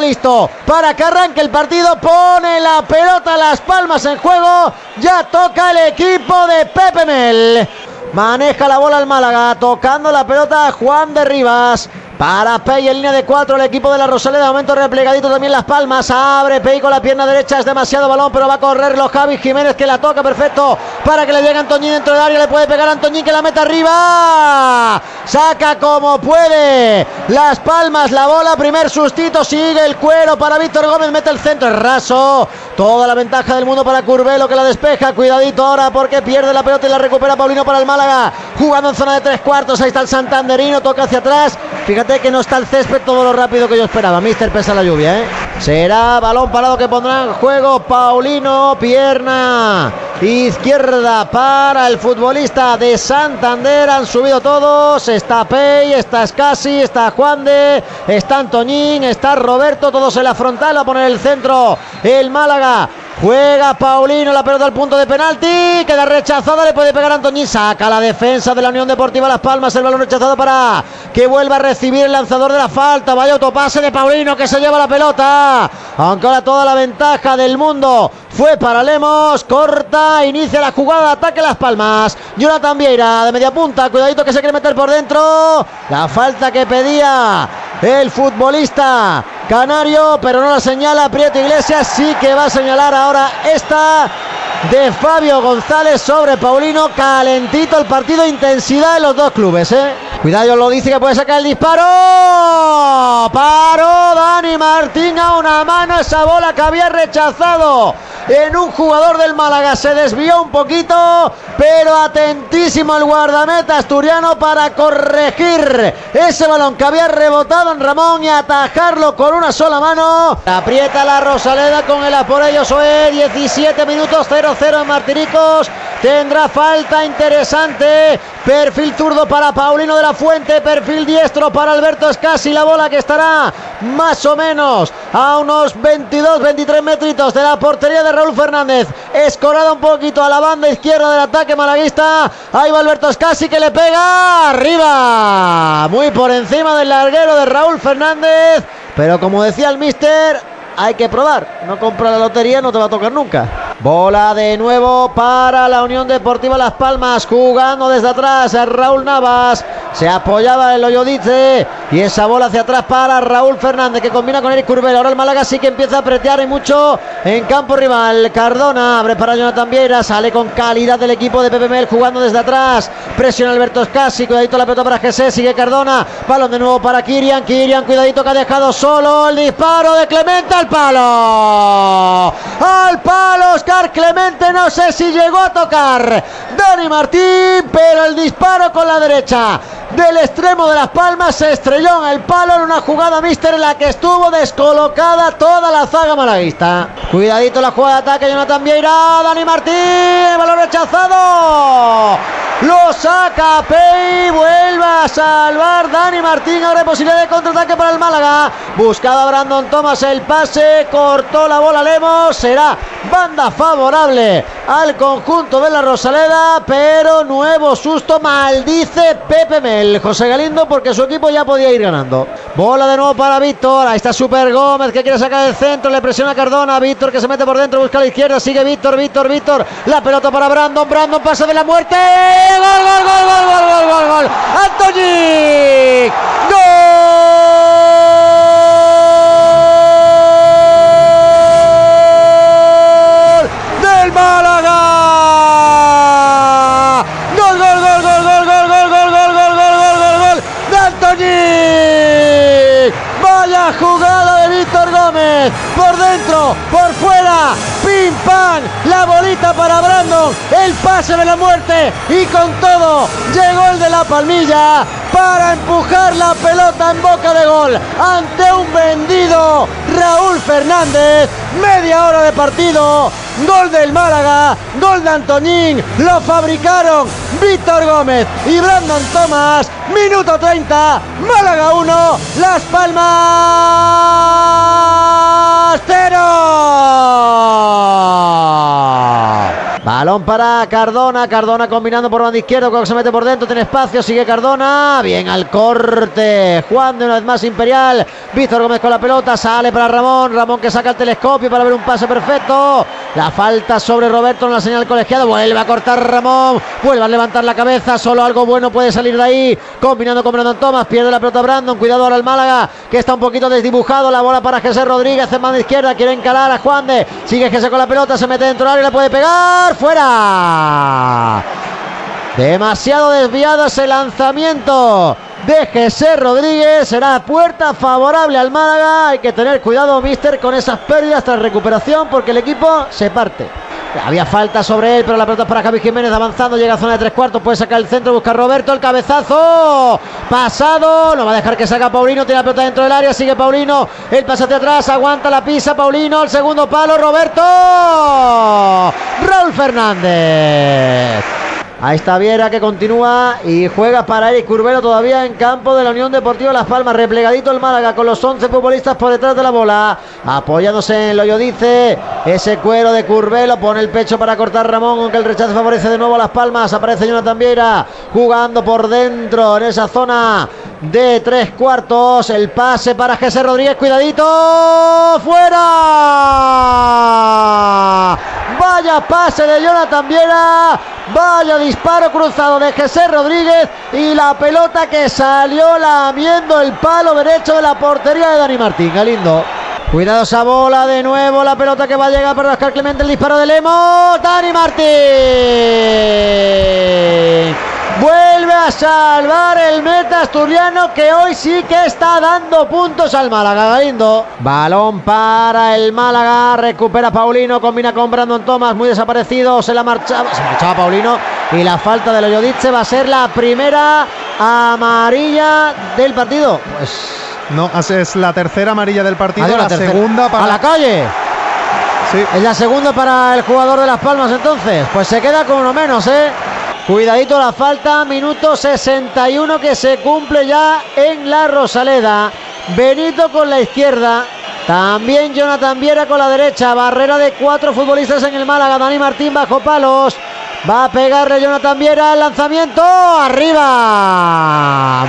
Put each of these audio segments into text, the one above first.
listo para que arranque el partido. Pone la pelota, las palmas en juego. Ya toca el equipo de Pepe Mel. Maneja la bola el Málaga, tocando la pelota Juan de Rivas. Para Pey en línea de cuatro, el equipo de la Rosaleda. De momento replegadito también las palmas. Abre Pey con la pierna derecha. Es demasiado balón, pero va a correr los Javi Jiménez que la toca perfecto para que le llegue Antoñín dentro del área. Le puede pegar a Antoñín que la meta arriba. Saca como puede. Las palmas, la bola. Primer sustito. Sigue el cuero para Víctor Gómez. Mete el centro. Es raso. Toda la ventaja del mundo para Curvelo que la despeja. Cuidadito ahora porque pierde la pelota y la recupera Paulino para el Málaga. Jugando en zona de tres cuartos. Ahí está el Santanderino. Toca hacia atrás. Fíjate que no está el césped todo lo rápido que yo esperaba. Mister pesa la lluvia, ¿eh? Será balón parado que pondrá en juego Paulino. Pierna izquierda para el futbolista de Santander. Han subido todos. Está Pey, está Scassi, está Juan de, está Antoñín, está Roberto. Todos en la frontal. Va a poner el centro el Málaga. Juega Paulino la pelota al punto de penalti. Queda rechazada. Le puede pegar Antoñín. Saca la defensa de la Unión Deportiva Las Palmas. El balón rechazado para que vuelva a recibir el lanzador de la falta. Vaya autopase de Paulino que se lleva la pelota. Aunque ahora toda la ventaja del mundo fue para Lemos. Corta. Inicia la jugada. Ataque Las Palmas. Jonathan Vieira de media punta. Cuidadito que se quiere meter por dentro. La falta que pedía el futbolista canario, pero no la señala Prieto Iglesias, sí que va a señalar ahora esta de Fabio González sobre Paulino, calentito el partido, intensidad de los dos clubes, ¿eh? Cuidado, lo dice que puede sacar el disparo. Paró Dani Martín a una mano esa bola que había rechazado en un jugador del Málaga. Se desvió un poquito, pero atentísimo el guardameta asturiano para corregir ese balón que había rebotado en Ramón y atajarlo con una sola mano. Aprieta la Rosaleda con el Aporello Soe. 17 minutos 0-0 en Martiricos. Tendrá falta interesante. Perfil zurdo para Paulino de la Fuente. Perfil diestro para Alberto Escasi. La bola que estará más o menos a unos 22-23 metritos de la portería de Raúl Fernández. Escorada un poquito a la banda izquierda del ataque malaguista. Ahí va Alberto Escasi que le pega arriba. Muy por encima del larguero de Raúl Fernández. Pero como decía el mister, hay que probar. No compra la lotería, no te va a tocar nunca. Bola de nuevo para la Unión Deportiva Las Palmas, jugando desde atrás Raúl Navas. Se apoyaba el Hoyodice y esa bola hacia atrás para Raúl Fernández que combina con Eric Curbel. Ahora el Málaga sí que empieza a apretar y mucho en campo rival. Cardona abre para Jonathan Vieira, sale con calidad del equipo de PPML jugando desde atrás. Presiona Alberto Scassi, cuidadito la pelota para Jesús, sigue Cardona. Balón de nuevo para Kirian, Kirian, cuidadito que ha dejado solo el disparo de Clemente al palo. Al palo, Clemente, no sé si llegó a tocar Dani Martín, pero el disparo con la derecha del extremo de las palmas se estrelló en el palo en una jugada mister en la que estuvo descolocada toda la zaga malaguista. Cuidadito la jugada de ataque, Jonathan Vieira, Dani Martín, balón rechazado. Lo saca Pei, vuelve a salvar Dani Martín. Ahora hay posibilidad de contraataque para el Málaga. Buscaba Brandon Thomas el pase, cortó la bola Lemos. Será banda favorable al conjunto de la Rosaleda, pero nuevo susto. Maldice Pepe Mel, José Galindo, porque su equipo ya podía ir ganando. Bola de nuevo para Víctor. Ahí está Super Gómez que quiere sacar el centro. Le presiona Cardona. Víctor que se mete por dentro, busca a la izquierda. Sigue Víctor, Víctor, Víctor. La pelota para Brandon. Brandon pasa de la muerte. ¡Gol, gol, gol, gol, gol, gol, gol! gol! Por dentro, por fuera, pim pam, la bolita para Brandon, el pase de la muerte y con todo llegó el de la palmilla para empujar la pelota en boca de gol ante un vendido Raúl Fernández. Media hora de partido, gol del Málaga, gol de Antoñín, lo fabricaron Víctor Gómez y Brandon Thomas. Minuto 30, Málaga 1, Las Palmas Balón para Cardona. Cardona combinando por banda izquierda. Cuando se mete por dentro, tiene espacio. Sigue Cardona. Bien al corte. Juan de una vez más Imperial. Víctor Gómez con la pelota. Sale para Ramón. Ramón que saca el telescopio para ver un pase perfecto. La falta sobre Roberto en la señal colegiada. Vuelve a cortar Ramón. Vuelve a levantar la cabeza. Solo algo bueno puede salir de ahí. Combinando con Brandon Thomas. Pierde la pelota Brandon. Cuidado ahora el Málaga. Que está un poquito desdibujado. La bola para Jesús Rodríguez en mano izquierda. Quiere encarar a Juan de. Sigue Jesús con la pelota. Se mete dentro del área la puede pegar. Fuera. Demasiado desviado ese lanzamiento de Rodríguez. Será puerta favorable al Málaga. Hay que tener cuidado, mister, con esas pérdidas tras recuperación porque el equipo se parte. Había falta sobre él, pero la pelota es para Javi Jiménez avanzando, llega a zona de tres cuartos, puede sacar el centro, busca Roberto, el cabezazo, pasado, no va a dejar que salga Paulino, tiene la pelota dentro del área, sigue Paulino, el pase hacia atrás, aguanta la pisa, Paulino, el segundo palo, Roberto, Raúl Fernández. Ahí está Viera que continúa y juega para Eric Curbelo todavía en campo de la Unión Deportiva Las Palmas. Replegadito el Málaga con los 11 futbolistas por detrás de la bola. Apoyándose en lo yo dice. Ese cuero de Curbelo pone el pecho para cortar Ramón, aunque el rechazo favorece de nuevo a Las Palmas. Aparece Jonathan Viera jugando por dentro en esa zona de tres cuartos. El pase para José Rodríguez. Cuidadito. Fuera. Vaya pase de Jonathan Viera. Vaya disparo cruzado de José Rodríguez y la pelota que salió lamiendo el palo derecho de la portería de Dani Martín. Galindo. Cuidado esa bola de nuevo, la pelota que va a llegar para Oscar Clemente, el disparo de Lemo. Dani Martín. Salvar el meta asturiano que hoy sí que está dando puntos al Málaga. Galindo. Balón para el Málaga. Recupera Paulino. Combina con Brandon Thomas. Muy desaparecido. Se la marchaba. Se marchaba Paulino. Y la falta de Loyodice va a ser la primera amarilla del partido. Pues. No, es la tercera amarilla del partido. Adiós, la, segunda para. A la calle. Sí. Es la segunda para el jugador de Las Palmas entonces. Pues se queda con uno menos, ¿eh? Cuidadito la falta, minuto 61 que se cumple ya en la Rosaleda. Benito con la izquierda. También Jonathan Viera con la derecha. Barrera de cuatro futbolistas en el Málaga. Dani Martín bajo palos. Va a pegarle Jonathan Viera el lanzamiento. Arriba.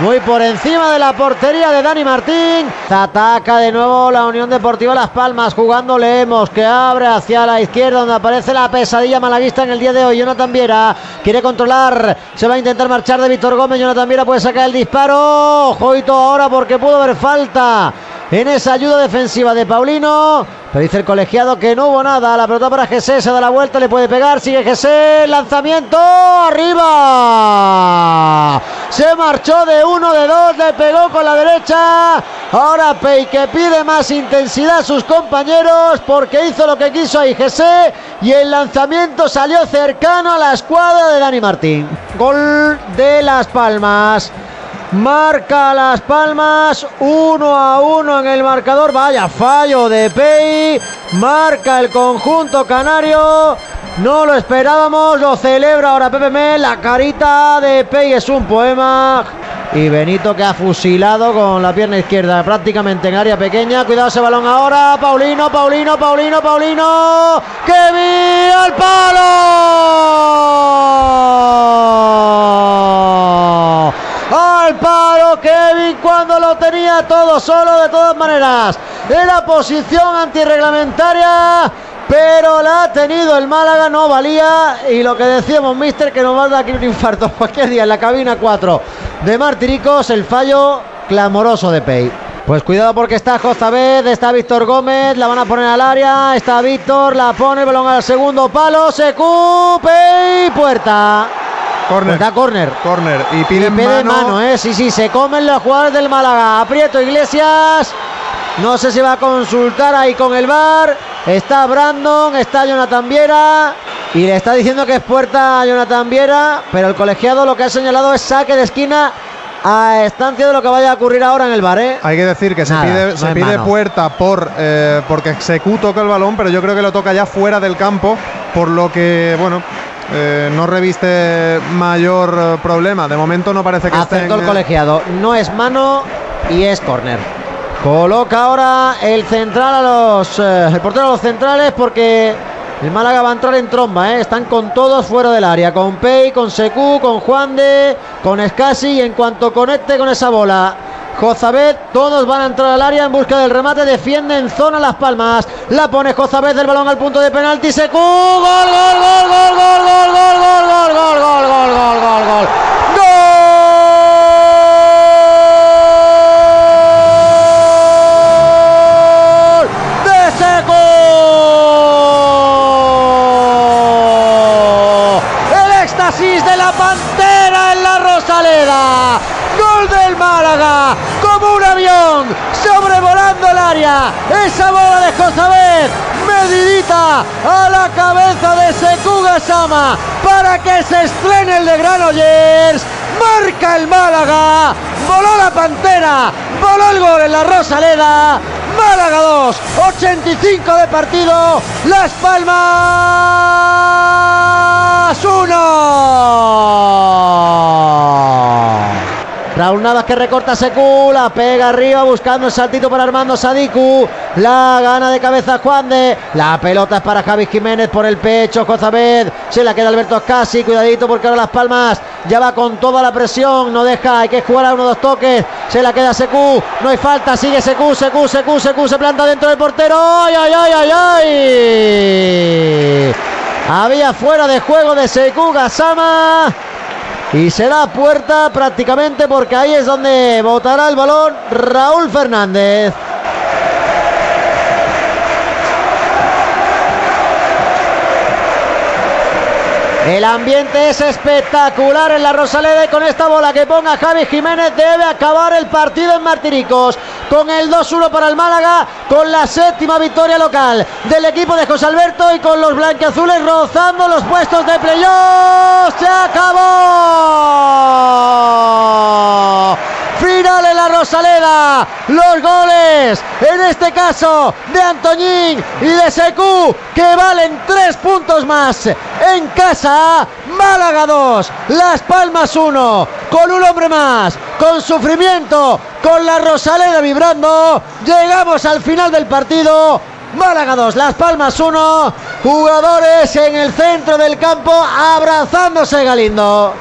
Muy por encima de la portería de Dani Martín. Ataca de nuevo la Unión Deportiva Las Palmas. Jugando Leemos que abre hacia la izquierda donde aparece la pesadilla malaguista en el día de hoy. Jonathan Viera quiere controlar. Se va a intentar marchar de Víctor Gómez. Jonathan Viera puede sacar el disparo. Joito ahora porque pudo haber falta en esa ayuda defensiva de Paulino. Pero dice el colegiado que no hubo nada. La pelota para Gesé, se da la vuelta, le puede pegar. Sigue Gesé, lanzamiento arriba. Se marchó de uno, de dos, le pegó con la derecha. Ahora Pei que pide más intensidad a sus compañeros porque hizo lo que quiso ahí Gesé. Y el lanzamiento salió cercano a la escuadra de Dani Martín. Gol de Las Palmas. Marca Las Palmas, 1 a 1 en el marcador. Vaya fallo de Pei. Marca el conjunto canario. No lo esperábamos, lo celebra ahora Pepe Mel. La carita de Pei es un poema. Y Benito que ha fusilado con la pierna izquierda prácticamente en área pequeña. Cuidado ese balón ahora. Paulino, Paulino, Paulino, Paulino. ¡Que al palo! Kevin cuando lo tenía todo solo de todas maneras. En la posición antirreglamentaria pero la ha tenido el Málaga no valía y lo que decíamos mister que nos va a dar aquí un infarto cualquier día en la cabina 4 de Martiricos el fallo clamoroso de Pei. Pues cuidado porque está Jozabed, está Víctor Gómez, la van a poner al área, está Víctor, la pone el balón al segundo palo, se cupe y puerta. Corner. Da corner. Corner. Y piden pide mano. mano, ¿eh? Sí, sí, se comen los jugadores del Málaga. Aprieto Iglesias. No sé si va a consultar ahí con el bar. Está Brandon, está Jonathan Viera. Y le está diciendo que es puerta a Jonathan Viera. Pero el colegiado lo que ha señalado es saque de esquina a estancia de lo que vaya a ocurrir ahora en el bar, ¿eh? Hay que decir que se pide, no se hay pide puerta por eh, porque Secu toca el balón, pero yo creo que lo toca ya fuera del campo, por lo que, bueno, eh, no reviste mayor eh, problema. De momento no parece que en, el eh, colegiado. No es mano y es córner. Coloca ahora el central a los. eh, el portero a los centrales porque El Málaga va a entrar en tromba, ¿eh? están con todos fuera del área, con Pei, con Secu, con Juan de, con Escasi y en cuanto conecte con esa bola. Jozabet, todos van a entrar al área en busca del remate, defiende en zona Las Palmas, la pone Jozabet del balón al punto de penalti, Secu, gol, gol, gol, gol, sobrevolando el área. Esa bola de Josabet, medidita a la cabeza de Sekuga Sama para que se estrene el de Granollers. Marca el Málaga, voló la Pantera, voló el gol en la Rosaleda. Málaga 2, 85 de partido, Las Palmas 1. Raúl Navas que recorta Secu, la pega arriba buscando el saltito para Armando Sadiku. La gana de cabeza Juan de. La pelota es para Javi Jiménez por el pecho. Cozabed. Se la queda Alberto Ascasi. Cuidadito porque ahora Las Palmas ya va con toda la presión. No deja. Hay que jugar a uno dos toques. Se la queda Secu. No hay falta. Sigue Secu, Secu, Secu, Secu. Se planta dentro del portero. ¡Ay, ay, ay, ay, ay! Había fuera de juego de Secu Gasama. Y se da puerta prácticamente porque ahí es donde botará el balón Raúl Fernández. El ambiente es espectacular en la Rosaleda y con esta bola que ponga Javi Jiménez debe acabar el partido en Martiricos. Con el 2-1 para el Málaga, con la séptima victoria local del equipo de José Alberto y con los blanqueazules rozando los puestos de playoff. ¡Se acabó! Final en la Rosaleda. Los goles, en este caso, de Antoñín y de Secu, que valen tres puntos más en casa. Málaga 2, Las Palmas 1, con un hombre más, con sufrimiento, con la Rosaleda vibrando. Llegamos al final del partido. Málaga 2, Las Palmas 1, jugadores en el centro del campo abrazándose Galindo.